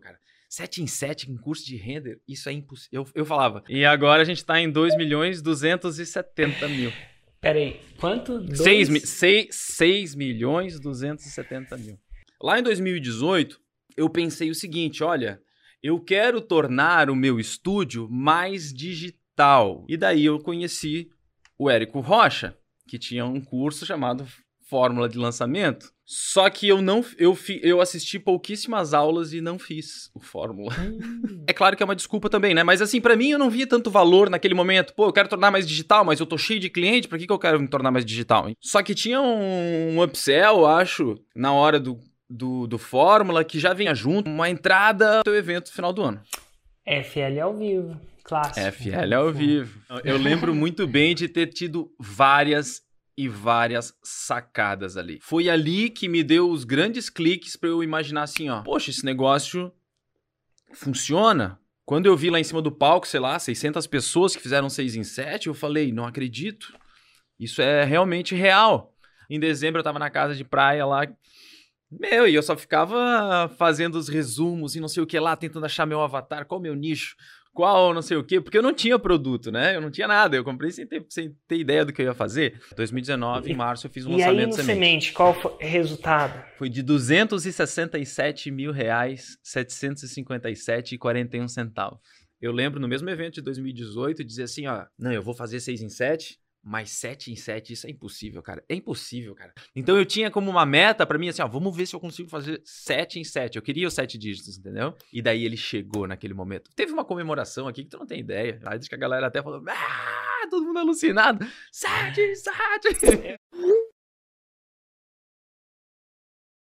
cara, 7 em 7 em curso de render, isso é impossível. Eu, eu falava. E agora a gente tá em 2 milhões 270 mil. Peraí, quanto? Dois... 6, mi 6, 6 milhões 270 mil. Lá em 2018, eu pensei o seguinte: olha, eu quero tornar o meu estúdio mais digital. E daí eu conheci o Érico Rocha, que tinha um curso chamado Fórmula de Lançamento. Só que eu não eu, fi, eu assisti pouquíssimas aulas e não fiz o Fórmula. Hum. É claro que é uma desculpa também, né? Mas assim, para mim eu não via tanto valor naquele momento. Pô, eu quero tornar mais digital, mas eu tô cheio de cliente, pra que, que eu quero me tornar mais digital? Hein? Só que tinha um, um upsell, acho, na hora do, do, do Fórmula, que já vinha junto uma entrada do teu evento no final do ano. FL ao vivo. Clássico. FL ao vivo. Eu lembro muito bem de ter tido várias e várias sacadas ali. Foi ali que me deu os grandes cliques para eu imaginar assim, ó, poxa, esse negócio funciona. Quando eu vi lá em cima do palco, sei lá, 600 pessoas que fizeram 6 em 7, eu falei, não acredito. Isso é realmente real. Em dezembro eu tava na casa de praia lá, meu, e eu só ficava fazendo os resumos e não sei o que lá, tentando achar meu avatar, qual o meu nicho, qual não sei o que, porque eu não tinha produto, né? Eu não tinha nada. Eu comprei sem ter, sem ter ideia do que eu ia fazer. 2019, em março, eu fiz um E lançamento aí no semente. semente, qual foi o resultado? Foi de 267 mil reais, 757,41 centavos. Eu lembro no mesmo evento de 2018 dizer assim, ó, não, eu vou fazer 6 em 7, mas 7 em 7, isso é impossível, cara. É impossível, cara. Então eu tinha como uma meta pra mim assim, ó, vamos ver se eu consigo fazer 7 em 7. Eu queria os 7 dígitos, entendeu? E daí ele chegou naquele momento. Teve uma comemoração aqui que tu não tem ideia. Aí diz que a galera até falou, ah, todo mundo alucinado. 7 em 7.